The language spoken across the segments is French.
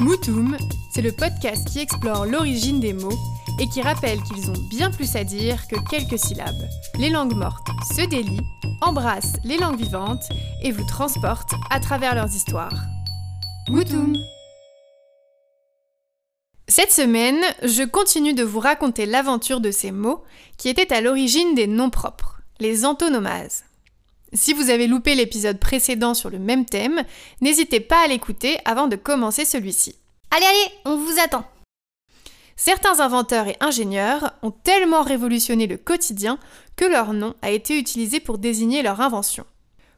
Moutoum, c'est le podcast qui explore l'origine des mots et qui rappelle qu'ils ont bien plus à dire que quelques syllabes. Les langues mortes se délient, embrassent les langues vivantes et vous transportent à travers leurs histoires. Moutoum Cette semaine, je continue de vous raconter l'aventure de ces mots qui étaient à l'origine des noms propres, les antonomases. Si vous avez loupé l'épisode précédent sur le même thème, n'hésitez pas à l'écouter avant de commencer celui-ci. Allez, allez, on vous attend. Certains inventeurs et ingénieurs ont tellement révolutionné le quotidien que leur nom a été utilisé pour désigner leur invention.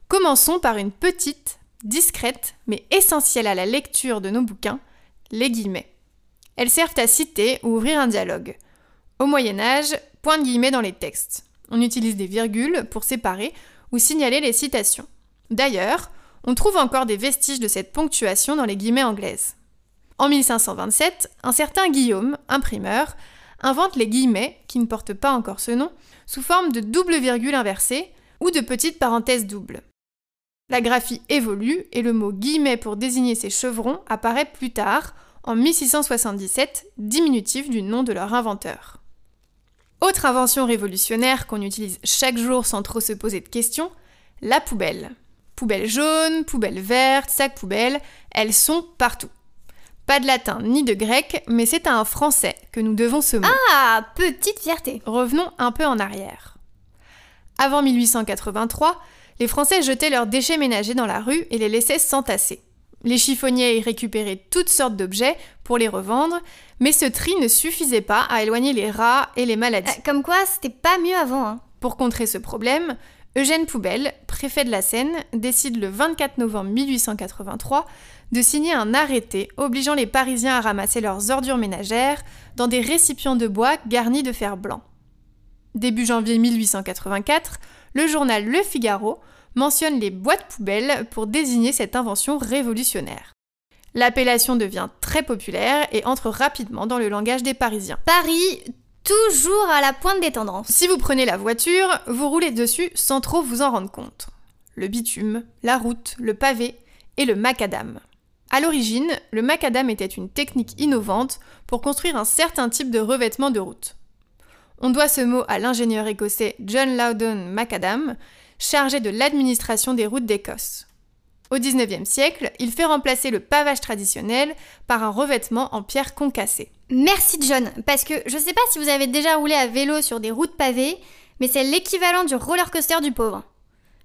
Commençons par une petite, discrète, mais essentielle à la lecture de nos bouquins, les guillemets. Elles servent à citer ou ouvrir un dialogue. Au Moyen Âge, point de guillemets dans les textes. On utilise des virgules pour séparer ou signaler les citations. D'ailleurs, on trouve encore des vestiges de cette ponctuation dans les guillemets anglaises. En 1527, un certain Guillaume, imprimeur, invente les guillemets, qui ne portent pas encore ce nom, sous forme de double virgule inversée ou de petites parenthèses doubles. La graphie évolue et le mot guillemets pour désigner ces chevrons apparaît plus tard, en 1677, diminutif du nom de leur inventeur. Autre invention révolutionnaire qu'on utilise chaque jour sans trop se poser de questions, la poubelle. Poubelle jaune, poubelle verte, sac poubelle, elles sont partout. Pas de latin ni de grec, mais c'est à un français que nous devons ce mot. Ah, petite fierté. Revenons un peu en arrière. Avant 1883, les Français jetaient leurs déchets ménagers dans la rue et les laissaient s'entasser. Les chiffonniers y récupéraient toutes sortes d'objets pour les revendre, mais ce tri ne suffisait pas à éloigner les rats et les maladies. Euh, comme quoi, c'était pas mieux avant. Hein. Pour contrer ce problème, Eugène Poubelle, préfet de la Seine, décide le 24 novembre 1883 de signer un arrêté obligeant les Parisiens à ramasser leurs ordures ménagères dans des récipients de bois garnis de fer blanc. Début janvier 1884, le journal Le Figaro mentionne les boîtes poubelles pour désigner cette invention révolutionnaire. L'appellation devient très populaire et entre rapidement dans le langage des Parisiens. Paris, toujours à la pointe des tendances. Si vous prenez la voiture, vous roulez dessus sans trop vous en rendre compte. Le bitume, la route, le pavé et le macadam. À l'origine, le macadam était une technique innovante pour construire un certain type de revêtement de route. On doit ce mot à l'ingénieur écossais John Loudon Macadam, chargé de l'administration des routes d'Écosse. Au XIXe siècle, il fait remplacer le pavage traditionnel par un revêtement en pierre concassée. Merci John, parce que je sais pas si vous avez déjà roulé à vélo sur des routes pavées, mais c'est l'équivalent du roller coaster du pauvre.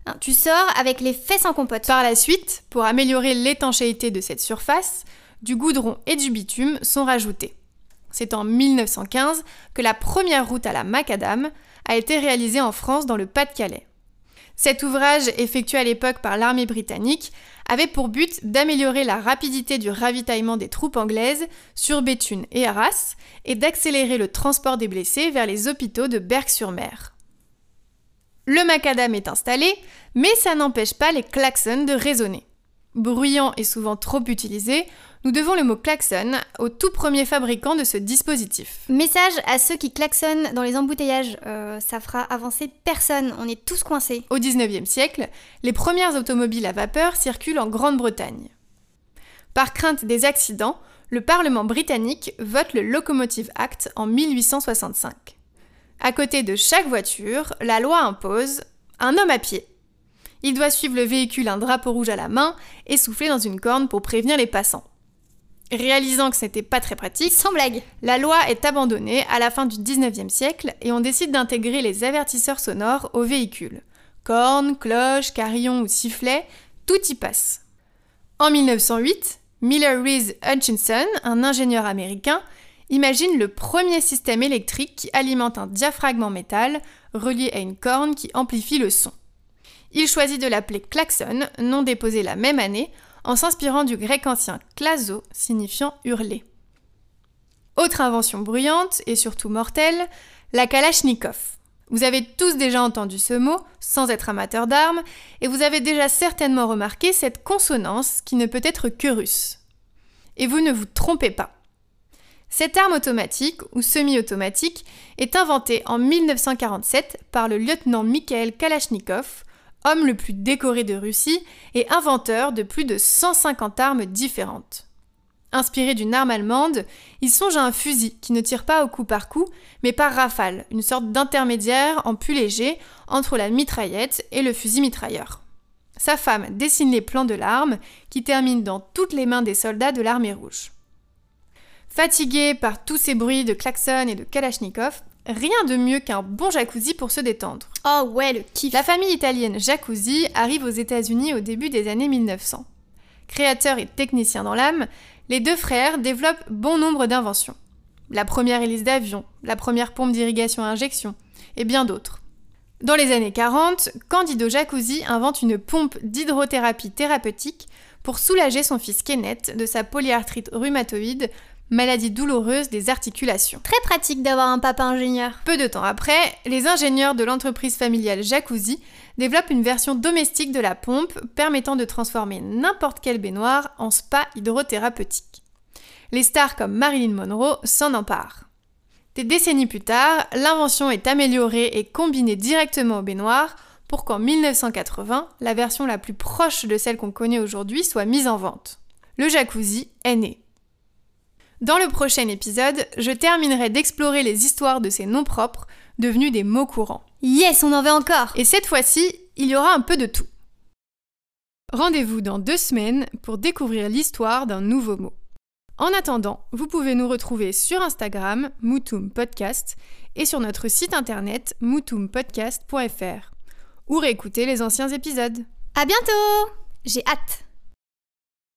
Hein, tu sors avec les fesses en compote. Par la suite, pour améliorer l'étanchéité de cette surface, du goudron et du bitume sont rajoutés. C'est en 1915 que la première route à la macadam a été réalisée en France dans le Pas-de-Calais. Cet ouvrage, effectué à l'époque par l'armée britannique, avait pour but d'améliorer la rapidité du ravitaillement des troupes anglaises sur Béthune et Arras et d'accélérer le transport des blessés vers les hôpitaux de Berck-sur-Mer. Le macadam est installé, mais ça n'empêche pas les klaxons de résonner. Bruyant et souvent trop utilisé, nous devons le mot klaxon au tout premier fabricant de ce dispositif. Message à ceux qui klaxonnent dans les embouteillages, euh, ça fera avancer personne, on est tous coincés. Au 19e siècle, les premières automobiles à vapeur circulent en Grande-Bretagne. Par crainte des accidents, le Parlement britannique vote le Locomotive Act en 1865. À côté de chaque voiture, la loi impose un homme à pied. Il doit suivre le véhicule un drapeau rouge à la main et souffler dans une corne pour prévenir les passants. Réalisant que ce n'était pas très pratique, sans blague, la loi est abandonnée à la fin du 19e siècle et on décide d'intégrer les avertisseurs sonores aux véhicules. Cornes, cloches, carillons ou sifflets, tout y passe. En 1908, Miller Reese Hutchinson, un ingénieur américain, imagine le premier système électrique qui alimente un diaphragme en métal relié à une corne qui amplifie le son. Il choisit de l'appeler klaxon, nom déposé la même année, en s'inspirant du grec ancien klazo, signifiant hurler. Autre invention bruyante et surtout mortelle, la kalachnikov. Vous avez tous déjà entendu ce mot, sans être amateur d'armes, et vous avez déjà certainement remarqué cette consonance qui ne peut être que russe. Et vous ne vous trompez pas. Cette arme automatique ou semi-automatique est inventée en 1947 par le lieutenant Mikhail Kalachnikov, homme le plus décoré de Russie et inventeur de plus de 150 armes différentes. Inspiré d'une arme allemande, il songe à un fusil qui ne tire pas au coup par coup, mais par rafale, une sorte d'intermédiaire en plus léger entre la mitraillette et le fusil mitrailleur. Sa femme dessine les plans de l'arme qui termine dans toutes les mains des soldats de l'armée rouge. Fatigué par tous ces bruits de klaxon et de kalachnikov, rien de mieux qu'un bon jacuzzi pour se détendre. Oh ouais, le kiff. La famille italienne Jacuzzi arrive aux États-Unis au début des années 1900. Créateurs et techniciens dans l'âme, les deux frères développent bon nombre d'inventions. La première hélice d'avion, la première pompe d'irrigation à injection, et bien d'autres. Dans les années 40, Candido Jacuzzi invente une pompe d'hydrothérapie thérapeutique pour soulager son fils Kenneth de sa polyarthrite rhumatoïde, maladie douloureuse des articulations. Très pratique d'avoir un papa ingénieur. Peu de temps après, les ingénieurs de l'entreprise familiale Jacuzzi développent une version domestique de la pompe permettant de transformer n'importe quelle baignoire en spa hydrothérapeutique. Les stars comme Marilyn Monroe s'en emparent. Des décennies plus tard, l'invention est améliorée et combinée directement aux baignoires pour qu'en 1980, la version la plus proche de celle qu'on connaît aujourd'hui soit mise en vente. Le jacuzzi est né. Dans le prochain épisode, je terminerai d'explorer les histoires de ces noms propres devenus des mots courants. Yes, on en veut encore Et cette fois-ci, il y aura un peu de tout. Rendez-vous dans deux semaines pour découvrir l'histoire d'un nouveau mot. En attendant, vous pouvez nous retrouver sur Instagram, Moutoum Podcast, et sur notre site internet moutoumpodcast.fr, ou réécouter les anciens épisodes. À bientôt J'ai hâte